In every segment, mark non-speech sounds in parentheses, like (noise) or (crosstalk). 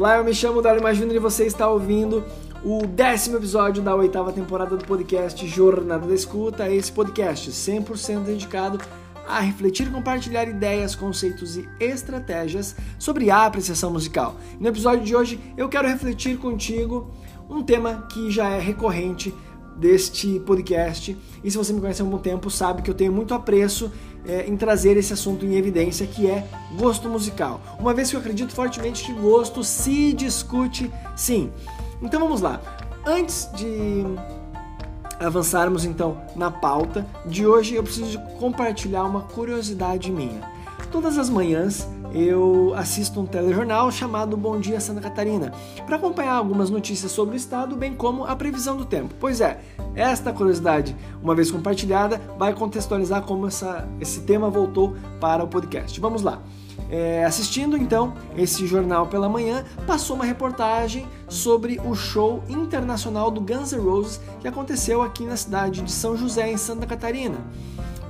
Olá, eu me chamo Dalima Júnior e você está ouvindo o décimo episódio da oitava temporada do podcast Jornada da Escuta. Esse podcast 100% dedicado a refletir e compartilhar ideias, conceitos e estratégias sobre a apreciação musical. No episódio de hoje eu quero refletir contigo um tema que já é recorrente deste podcast. E se você me conhece há algum tempo, sabe que eu tenho muito apreço é, em trazer esse assunto em evidência, que é gosto musical. Uma vez que eu acredito fortemente que gosto se discute sim. Então vamos lá. Antes de avançarmos então na pauta de hoje, eu preciso compartilhar uma curiosidade minha. Todas as manhãs eu assisto um telejornal chamado Bom Dia Santa Catarina para acompanhar algumas notícias sobre o estado, bem como a previsão do tempo. Pois é, esta curiosidade, uma vez compartilhada, vai contextualizar como essa, esse tema voltou para o podcast. Vamos lá. É, assistindo então esse jornal pela manhã, passou uma reportagem sobre o show internacional do Guns N' Roses que aconteceu aqui na cidade de São José, em Santa Catarina.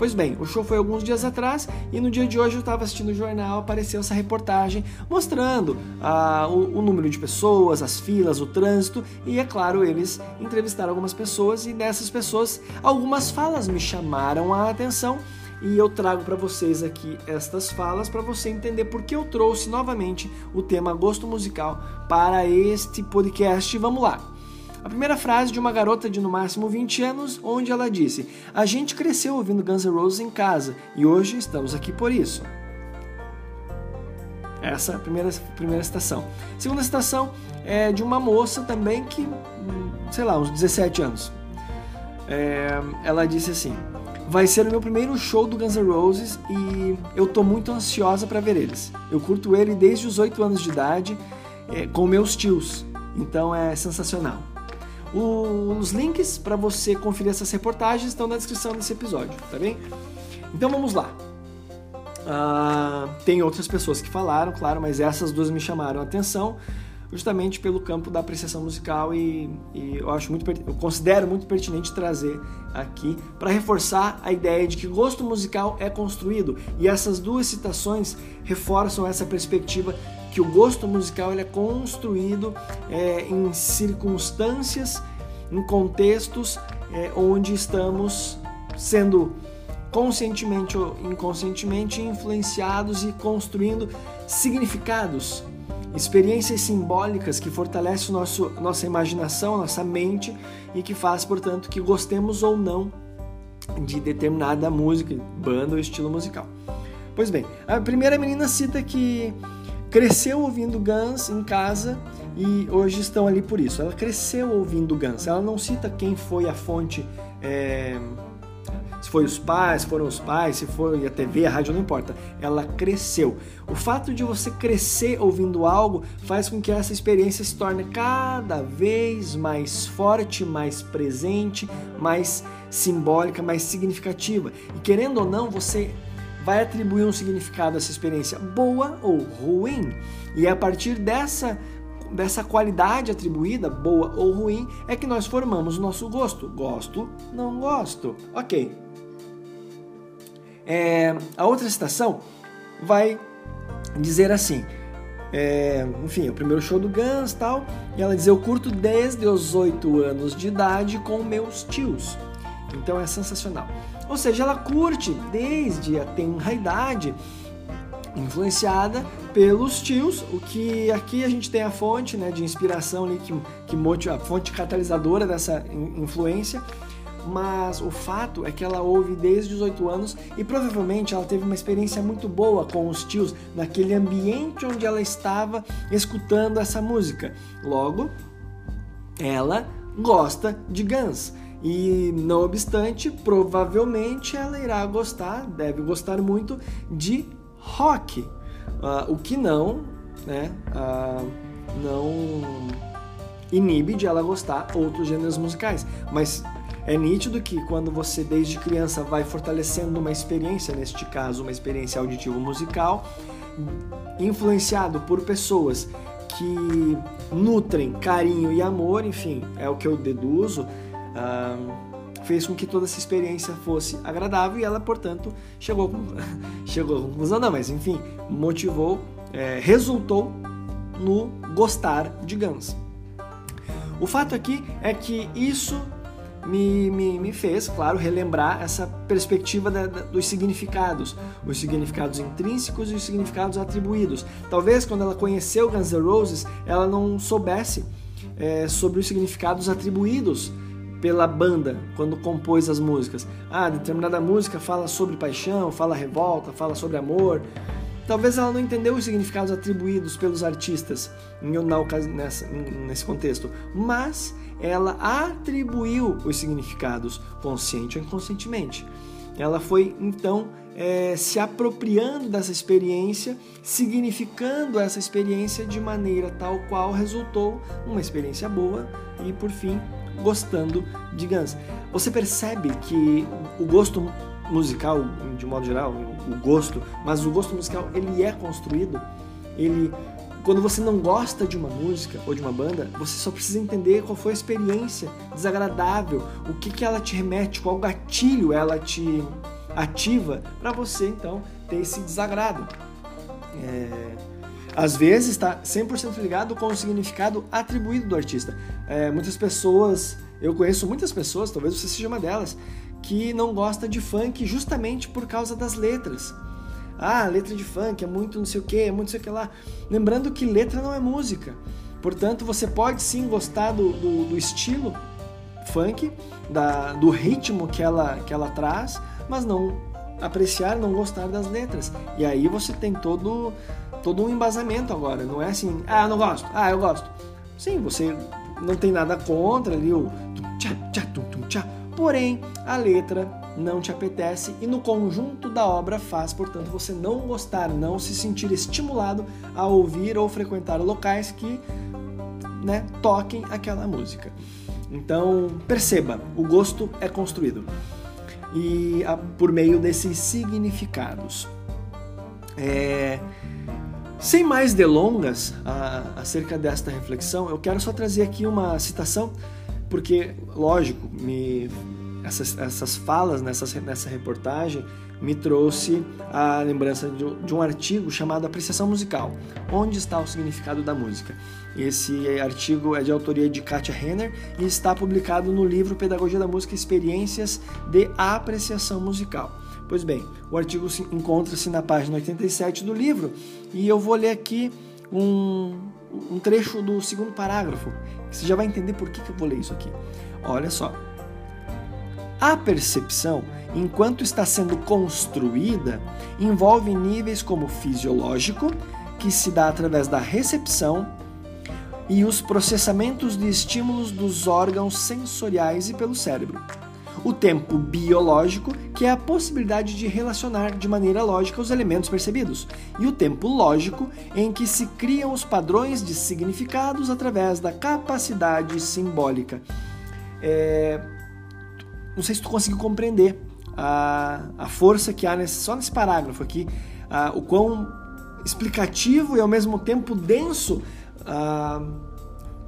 Pois bem, o show foi alguns dias atrás e no dia de hoje eu estava assistindo o jornal, apareceu essa reportagem mostrando ah, o, o, número de pessoas, as filas, o trânsito e, é claro, eles entrevistaram algumas pessoas e dessas pessoas algumas falas me chamaram a atenção e eu trago para vocês aqui estas falas para você entender por que eu trouxe novamente o tema gosto musical para este podcast. Vamos lá. A primeira frase de uma garota de no máximo 20 anos, onde ela disse: A gente cresceu ouvindo Guns N' Roses em casa e hoje estamos aqui por isso. Essa é a primeira, primeira citação. Segunda citação é de uma moça também que, sei lá, uns 17 anos. É, ela disse assim: Vai ser o meu primeiro show do Guns N' Roses e eu tô muito ansiosa para ver eles. Eu curto ele desde os 8 anos de idade é, com meus tios, então é sensacional. Os links para você conferir essas reportagens estão na descrição desse episódio, tá bem? Então vamos lá. Uh, tem outras pessoas que falaram, claro, mas essas duas me chamaram a atenção justamente pelo campo da apreciação musical e, e eu acho muito eu considero muito pertinente trazer aqui para reforçar a ideia de que gosto musical é construído e essas duas citações reforçam essa perspectiva que o gosto musical ele é construído é, em circunstâncias, em contextos é, onde estamos sendo conscientemente ou inconscientemente influenciados e construindo significados, experiências simbólicas que fortalecem nosso, nossa imaginação, nossa mente e que faz, portanto, que gostemos ou não de determinada música, banda ou estilo musical. Pois bem, a primeira menina cita que cresceu ouvindo Guns em casa e hoje estão ali por isso. Ela cresceu ouvindo Guns. Ela não cita quem foi a fonte, é... se foi os pais, foram os pais, se foi a TV, a rádio, não importa. Ela cresceu. O fato de você crescer ouvindo algo faz com que essa experiência se torne cada vez mais forte, mais presente, mais simbólica, mais significativa. E querendo ou não, você vai atribuir um significado a essa experiência boa ou ruim. E é a partir dessa dessa qualidade atribuída, boa ou ruim, é que nós formamos o nosso gosto. Gosto, não gosto. Ok. É, a outra citação vai dizer assim. É, enfim, o primeiro show do Guns tal, e ela diz: Eu curto desde os 8 anos de idade com meus tios. Então é sensacional. Ou seja, ela curte desde a tenra idade, influenciada pelos tios, o que aqui a gente tem a fonte né, de inspiração ali, que, que motiva, a fonte catalisadora dessa influência, mas o fato é que ela ouve desde os 8 anos e provavelmente ela teve uma experiência muito boa com os tios naquele ambiente onde ela estava escutando essa música. Logo, ela gosta de Guns. E não obstante, provavelmente ela irá gostar, deve gostar muito de rock, uh, o que não, né, uh, não inibe de ela gostar outros gêneros musicais. Mas é nítido que quando você desde criança vai fortalecendo uma experiência, neste caso uma experiência auditivo musical, influenciado por pessoas que nutrem carinho e amor, enfim, é o que eu deduzo fez com que toda essa experiência fosse agradável e ela, portanto, chegou, (laughs) chegou à conclusão, não, mas enfim, motivou, é, resultou no gostar de Guns. O fato aqui é que isso me, me, me fez, claro, relembrar essa perspectiva da, da, dos significados, os significados intrínsecos e os significados atribuídos. Talvez quando ela conheceu Guns N' Roses, ela não soubesse é, sobre os significados atribuídos pela banda quando compôs as músicas. Ah, determinada música fala sobre paixão, fala revolta, fala sobre amor. Talvez ela não entendeu os significados atribuídos pelos artistas nesse contexto, mas ela atribuiu os significados, consciente ou inconscientemente. Ela foi então é, se apropriando dessa experiência, significando essa experiência de maneira tal qual resultou uma experiência boa e, por fim, gostando de Guns. Você percebe que o gosto musical, de modo geral, o gosto, mas o gosto musical ele é construído, ele quando você não gosta de uma música ou de uma banda, você só precisa entender qual foi a experiência desagradável, o que, que ela te remete, qual gatilho ela te ativa para você então ter esse desagrado. É, às vezes está 100% ligado com o significado atribuído do artista. É, muitas pessoas, eu conheço muitas pessoas, talvez você seja uma delas, que não gosta de funk justamente por causa das letras. Ah, letra de funk é muito não sei o que, é muito não sei o que lá. Lembrando que letra não é música. Portanto, você pode sim gostar do, do, do estilo funk, da, do ritmo que ela, que ela traz, mas não apreciar, não gostar das letras. E aí você tem todo, todo um embasamento agora. Não é assim, ah, eu não gosto, ah, eu gosto. Sim, você não tem nada contra ali o tchá, tchá, tum, tum, tchá. Porém, a letra não te apetece e no conjunto da obra faz, portanto, você não gostar, não se sentir estimulado a ouvir ou frequentar locais que né, toquem aquela música. Então, perceba, o gosto é construído e a, por meio desses significados. É, sem mais delongas a, acerca desta reflexão, eu quero só trazer aqui uma citação, porque, lógico, me essas, essas falas nessa, nessa reportagem me trouxe a lembrança de, de, um artigo chamado Apreciação Musical, Onde está o significado da música. Esse artigo é de autoria de Katia Renner e está publicado no livro Pedagogia da Música Experiências de Apreciação Musical. Pois bem, o artigo encontra-se na página 87 do livro e eu vou ler aqui um, um trecho do segundo parágrafo. Você já vai entender por que, que eu vou ler isso aqui. Olha só. A percepção, enquanto está sendo construída, envolve níveis como fisiológico, que se dá através da recepção, e os processamentos de estímulos dos órgãos sensoriais e pelo cérebro. O tempo biológico, que é a possibilidade de relacionar de maneira lógica os elementos percebidos, e o tempo lógico, em que se criam os padrões de significados através da capacidade simbólica. É, não sei se tu conseguiu compreender a, a força que há nesse, só nesse parágrafo aqui, a, o quão explicativo e ao mesmo tempo denso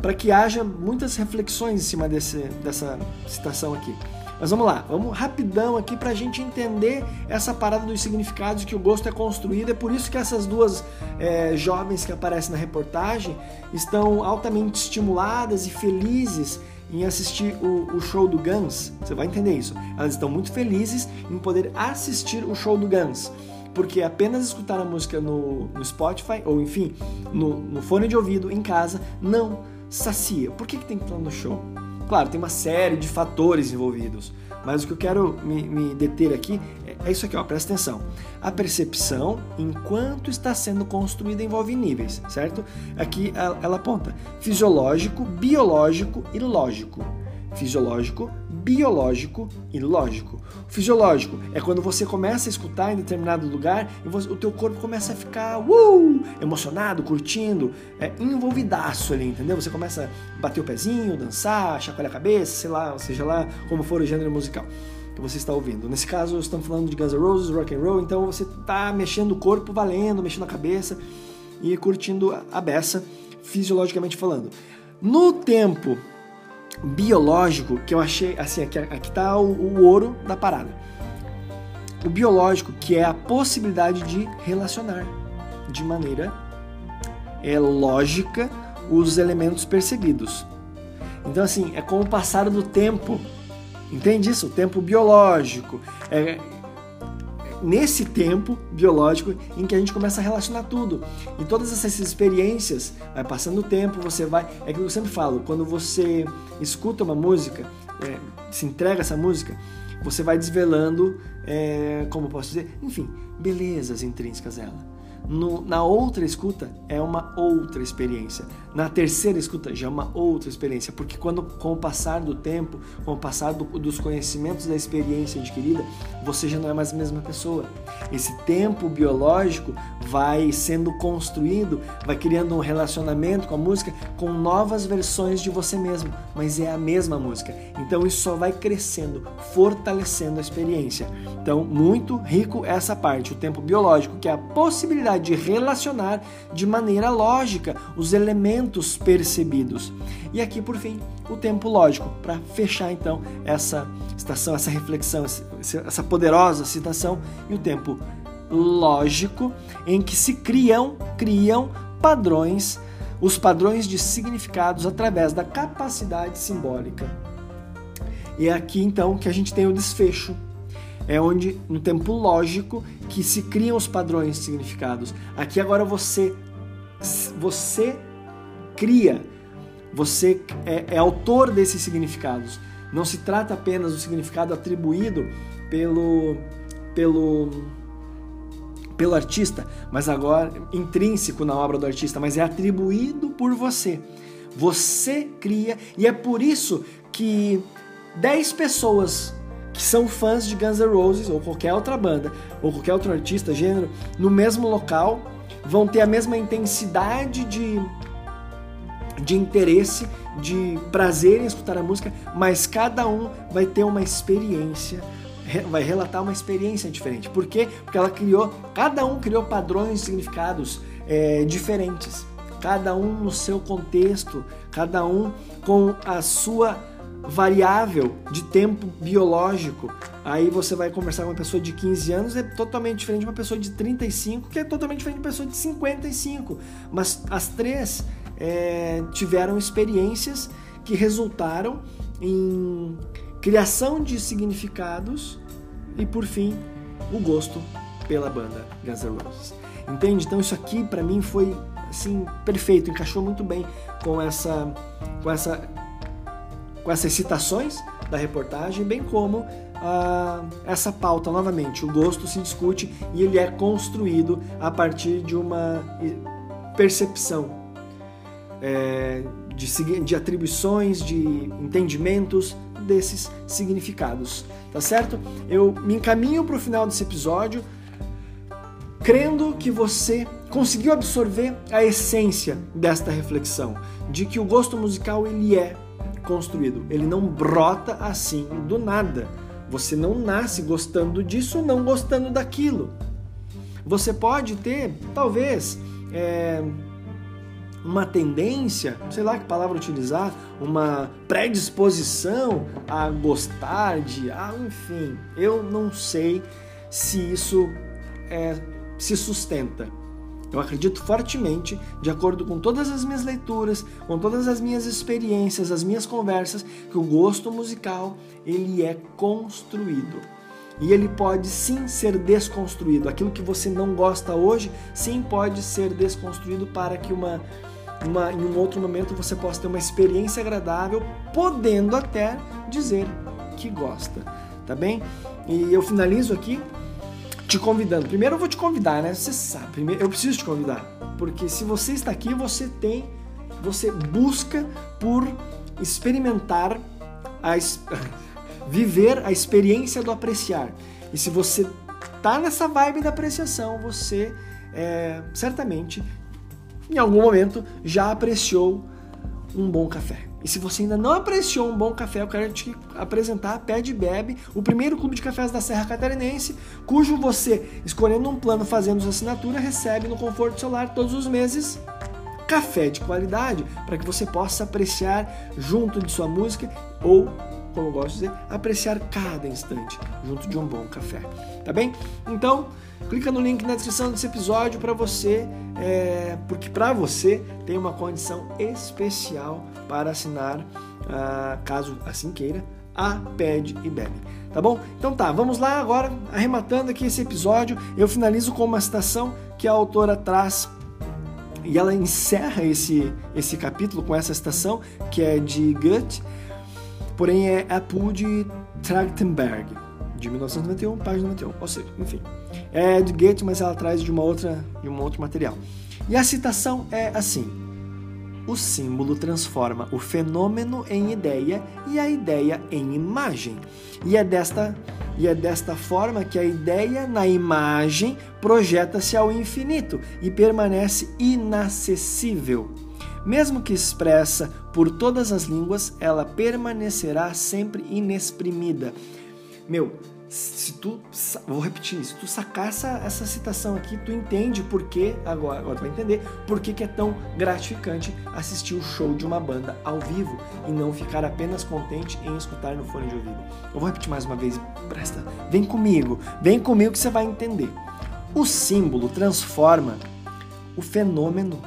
para que haja muitas reflexões em cima desse, dessa citação aqui. Mas vamos lá, vamos rapidão aqui para a gente entender essa parada dos significados que o gosto é construído. É por isso que essas duas é, jovens que aparecem na reportagem estão altamente estimuladas e felizes em assistir o, o, show do Guns. Você vai entender isso. Elas estão muito felizes em poder assistir o show do Guns. Porque apenas escutar a música no, no Spotify, ou enfim, no, no, fone de ouvido, em casa, não sacia. Por que, que tem que estar no show? Claro, tem uma série de fatores envolvidos. Mas o que eu quero me, me deter aqui é, é isso aqui, ó, presta atenção. A percepção, enquanto está sendo construída, envolve níveis, certo? Aqui ela, ela aponta fisiológico, biológico e lógico. Fisiológico, biológico e lógico. O fisiológico é quando você começa a escutar em determinado lugar e você, o teu corpo começa a ficar uh, emocionado, curtindo, é, envolvidaço ali, entendeu? Você começa a bater o pezinho, dançar, chacoalhar a cabeça, sei lá, seja lá como for o gênero musical que você está ouvindo. Nesse caso, estamos falando de Guns N' Roses, rock and roll, então você está mexendo o corpo valendo, mexendo a cabeça e curtindo a beça, fisiologicamente falando. No tempo biológico que eu achei, assim, aqui, aqui tá o, o ouro da parada. O biológico, que é a possibilidade de relacionar de maneira é, lógica os elementos percebidos. Então, assim, é com o passar do tempo. Entende isso? O tempo biológico. É, nesse tempo biológico em que a gente começa a relacionar tudo. E todas essas experiências, vai passando o tempo, você vai. É que eu sempre falo, quando você escuta uma música, é, se entrega essa música, você vai desvelando, é, como posso dizer, enfim, belezas intrínsecas dela. No, na outra escuta é uma outra experiência. Na terceira escuta já é uma outra experiência, porque quando com o passar do tempo, com o passar do, dos conhecimentos da experiência adquirida, você já não é mais a mesma pessoa. Esse tempo biológico vai sendo construído, vai criando um relacionamento com a música com novas versões de você mesmo, mas é a mesma música. Então isso só vai crescendo, fortalecendo a experiência. Então, muito rico essa parte, o tempo biológico, que é a possibilidade de relacionar de maneira lógica os elementos percebidos. E aqui, por fim, o tempo lógico, para fechar então essa citação, essa reflexão, essa poderosa citação, e o tempo lógico, em que se criam, criam padrões, os padrões de significados através da capacidade simbólica. E é aqui então que a gente tem o desfecho é onde no tempo lógico que se criam os padrões de significados. Aqui agora você você cria, você é, é autor desses significados. Não se trata apenas do significado atribuído pelo pelo pelo artista, mas agora intrínseco na obra do artista, mas é atribuído por você. Você cria e é por isso que 10 pessoas que são fãs de Guns N' Roses ou qualquer outra banda ou qualquer outro artista, gênero, no mesmo local, vão ter a mesma intensidade de, de interesse, de prazer em escutar a música, mas cada um vai ter uma experiência, vai relatar uma experiência diferente. Por quê? Porque ela criou, cada um criou padrões e significados é, diferentes. Cada um no seu contexto, cada um com a sua variável de tempo biológico. Aí você vai conversar com uma pessoa de 15 anos, é totalmente diferente de uma pessoa de 35, que é totalmente diferente de uma pessoa de 55. Mas as três é, tiveram experiências que resultaram em criação de significados e, por fim, o gosto pela banda Guns N' Roses. Entende? Então isso aqui para mim foi assim perfeito, encaixou muito bem com essa com essa com essas citações da reportagem, bem como ah, essa pauta novamente. O gosto se discute e ele é construído a partir de uma percepção é, de, de atribuições, de entendimentos desses significados, tá certo? Eu me encaminho para o final desse episódio crendo que você conseguiu absorver a essência desta reflexão, de que o gosto musical ele é construído. Ele não brota assim do nada. Você não nasce gostando disso não gostando daquilo. Você pode ter, talvez, é, uma tendência, sei lá que palavra utilizar, uma predisposição a gostar de, ah, enfim, eu não sei se isso é, se sustenta. Eu acredito fortemente, de acordo com todas as minhas leituras, com todas as minhas experiências, as minhas conversas, que o gosto musical ele é construído. E ele pode sim ser desconstruído. Aquilo que você não gosta hoje, sim pode ser desconstruído para que uma, uma, em um outro momento você possa ter uma experiência agradável, podendo até dizer que gosta. Tá bem? E eu finalizo aqui te convidando. Primeiro eu vou te convidar, né? Você sabe, primeiro eu preciso te convidar, porque se você está aqui, você tem, você busca por experimentar a (laughs) viver a experiência do apreciar. E se você tá nessa vibe da apreciação, você é, certamente em algum momento já apreciou um bom café. E se você ainda não apreciou um bom café, eu quero te apresentar a Pede Bebe, o primeiro clube de cafés da Serra Catarinense, cujo você, escolhendo um plano fazendo sua assinatura, recebe no conforto do celular todos os meses café de qualidade para que você possa apreciar junto de sua música ou como eu gosto de dizer, apreciar cada instante junto de um bom café. Tá bem? Então, clica no link na descrição desse episódio para você, é, porque para você tem uma condição especial para assinar, ah, caso assim queira, a Pede e Bebe. Tá bom? Então tá, vamos lá agora, arrematando aqui esse episódio, eu finalizo com uma citação que a autora traz e ela encerra esse, esse capítulo com essa citação, que é de Goethe, porém é Apu de Trachtenberg, de 1991, página 91. Ou seja, enfim, é de Goethe, mas ela traz de uma outra de um outro material. E a citação é assim: o símbolo transforma o fenômeno em ideia e a ideia em imagem. E é desta e é desta forma que a ideia na imagem projeta-se ao infinito e permanece inacessível. Mesmo que expressa por todas as línguas, ela permanecerá sempre inexprimida. Meu, se tu. Vou repetir, se tu sacar essa, essa citação aqui, tu entende por que. Agora, agora tu vai entender por que, que é tão gratificante assistir o show de uma banda ao vivo e não ficar apenas contente em escutar no fone de ouvido. Eu vou repetir mais uma vez, presta. Vem comigo, vem comigo que você vai entender. O símbolo transforma o fenômeno.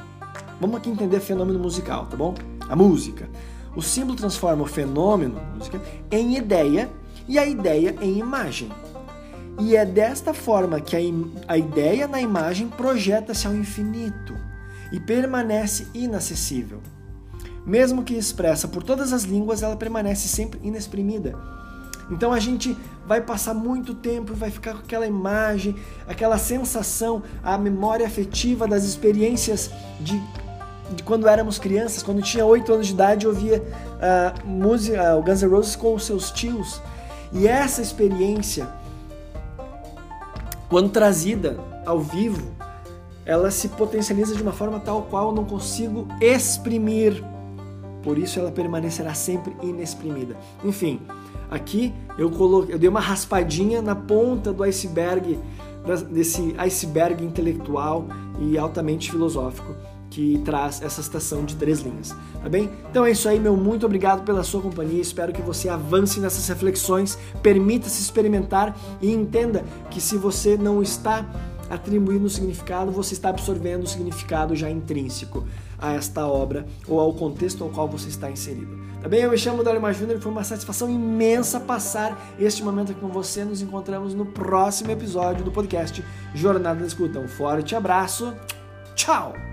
Vamos aqui entender fenômeno musical, tá bom? A música. O símbolo transforma o fenômeno, música, em ideia e a ideia em imagem. E é desta forma que a, a ideia na imagem projeta-se ao infinito e permanece inacessível. Mesmo que expressa por todas as línguas, ela permanece sempre inexprimida. Então a gente vai passar muito tempo e vai ficar com aquela imagem, aquela sensação, a memória afetiva das experiências de, de quando éramos crianças, quando tinha 8 anos de idade, eu ouvia uh, música, o Guns N' Roses com os seus tios e essa experiência, quando trazida ao vivo, ela se potencializa de uma forma tal qual eu não consigo exprimir. Por isso ela permanecerá sempre inexprimida. Enfim, aqui eu coloquei, eu dei uma raspadinha na ponta do iceberg, desse iceberg intelectual e altamente filosófico que traz essa citação de três linhas, tá bem? Então é isso aí, meu muito obrigado pela sua companhia. Espero que você avance nessas reflexões, permita-se experimentar e entenda que se você não está atribuindo significado, você está absorvendo o significado já intrínseco a esta obra ou ao contexto ao qual você está inserido. Tá bem? Eu me chamo Dario Júnior e foi uma satisfação imensa passar este momento aqui com você. Nos encontramos no próximo episódio do podcast Jornada da Escuta. Um forte abraço. Tchau!